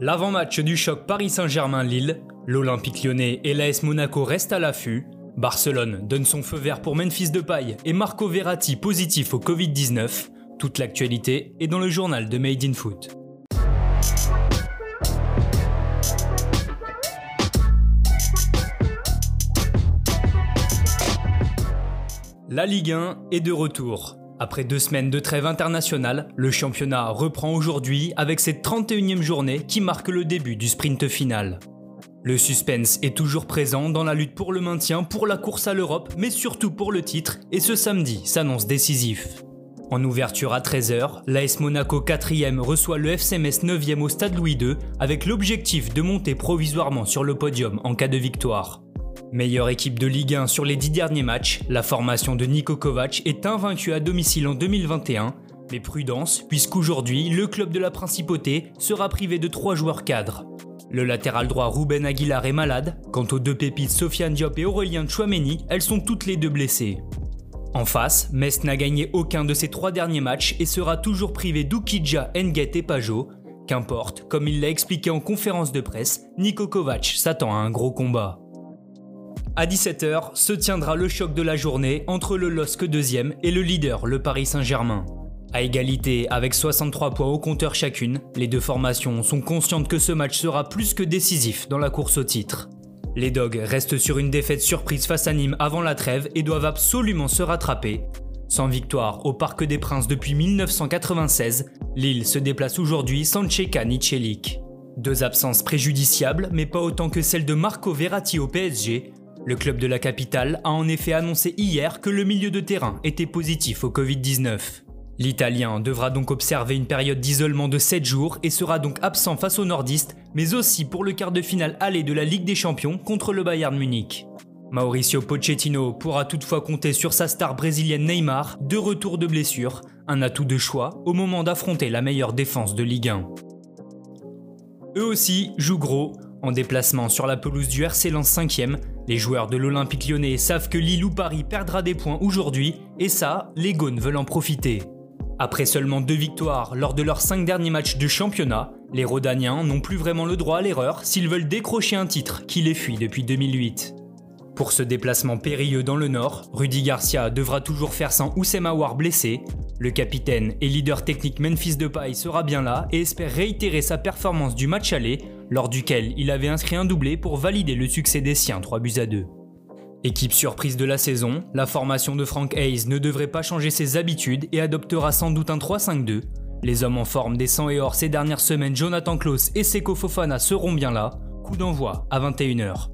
L'avant-match du choc Paris Saint-Germain-Lille, l'Olympique lyonnais et l'AS Monaco restent à l'affût. Barcelone donne son feu vert pour Memphis Depay et Marco Verratti positif au Covid-19. Toute l'actualité est dans le journal de Made in Foot. La Ligue 1 est de retour. Après deux semaines de trêve internationale, le championnat reprend aujourd'hui avec cette 31e journée qui marque le début du sprint final. Le suspense est toujours présent dans la lutte pour le maintien, pour la course à l'Europe, mais surtout pour le titre, et ce samedi s'annonce décisif. En ouverture à 13h, l'AS Monaco 4ème reçoit le FCMS 9ème au stade Louis II avec l'objectif de monter provisoirement sur le podium en cas de victoire. Meilleure équipe de Ligue 1 sur les 10 derniers matchs, la formation de Niko Kovac est invaincue à domicile en 2021, mais prudence puisqu'aujourd'hui le club de la principauté sera privé de trois joueurs cadres. Le latéral droit Ruben Aguilar est malade, quant aux deux pépites Sofiane Diop et Aurélien Chouameni, elles sont toutes les deux blessées. En face, Metz n'a gagné aucun de ses trois derniers matchs et sera toujours privé d'Ukidja, Nguet et Pajot. Qu'importe, comme il l'a expliqué en conférence de presse, Niko Kovac s'attend à un gros combat. À 17h se tiendra le choc de la journée entre le LOSC 2 et le leader, le Paris Saint-Germain. À égalité avec 63 points au compteur chacune, les deux formations sont conscientes que ce match sera plus que décisif dans la course au titre. Les Dogs restent sur une défaite surprise face à Nîmes avant la trêve et doivent absolument se rattraper. Sans victoire au Parc des Princes depuis 1996, Lille se déplace aujourd'hui sans Tcheka ni Deux absences préjudiciables, mais pas autant que celle de Marco Verratti au PSG, le club de la capitale a en effet annoncé hier que le milieu de terrain était positif au Covid-19. L'Italien devra donc observer une période d'isolement de 7 jours et sera donc absent face aux nordistes, mais aussi pour le quart de finale aller de la Ligue des Champions contre le Bayern Munich. Mauricio Pochettino pourra toutefois compter sur sa star brésilienne Neymar, de retour de blessure, un atout de choix au moment d'affronter la meilleure défense de Ligue 1. Eux aussi jouent gros, en déplacement sur la pelouse du RC Lens 5ème, les joueurs de l'Olympique lyonnais savent que Lille ou Paris perdra des points aujourd'hui, et ça, les Gaunes veulent en profiter. Après seulement deux victoires lors de leurs cinq derniers matchs de championnat, les Rodaniens n'ont plus vraiment le droit à l'erreur s'ils veulent décrocher un titre qui les fuit depuis 2008. Pour ce déplacement périlleux dans le nord, Rudy Garcia devra toujours faire sans Oussem Aouar blessé. Le capitaine et leader technique Memphis Depay sera bien là et espère réitérer sa performance du match aller lors duquel il avait inscrit un doublé pour valider le succès des siens 3 buts à 2. Équipe surprise de la saison, la formation de Frank Hayes ne devrait pas changer ses habitudes et adoptera sans doute un 3-5-2. Les hommes en forme des 100 et or ces dernières semaines, Jonathan Klaus et Seko Fofana seront bien là. Coup d'envoi à 21h.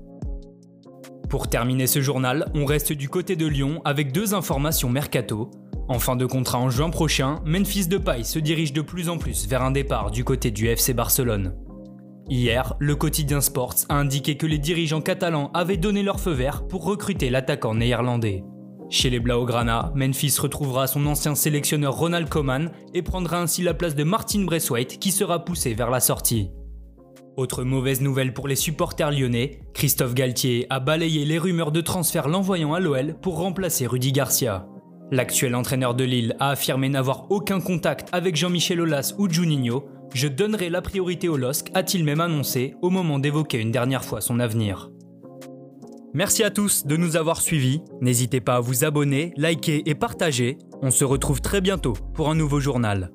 Pour terminer ce journal, on reste du côté de Lyon avec deux informations mercato. En fin de contrat en juin prochain, Memphis Depay se dirige de plus en plus vers un départ du côté du FC Barcelone. Hier, le quotidien Sports a indiqué que les dirigeants catalans avaient donné leur feu vert pour recruter l'attaquant néerlandais. Chez les Blaugrana, Memphis retrouvera son ancien sélectionneur Ronald Koeman et prendra ainsi la place de Martin Braithwaite qui sera poussé vers la sortie. Autre mauvaise nouvelle pour les supporters lyonnais, Christophe Galtier a balayé les rumeurs de transfert l'envoyant à l'OL pour remplacer Rudy Garcia. L'actuel entraîneur de Lille a affirmé n'avoir aucun contact avec Jean-Michel Aulas ou Juninho, je donnerai la priorité au LOSC, a-t-il même annoncé au moment d'évoquer une dernière fois son avenir. Merci à tous de nous avoir suivis. N'hésitez pas à vous abonner, liker et partager. On se retrouve très bientôt pour un nouveau journal.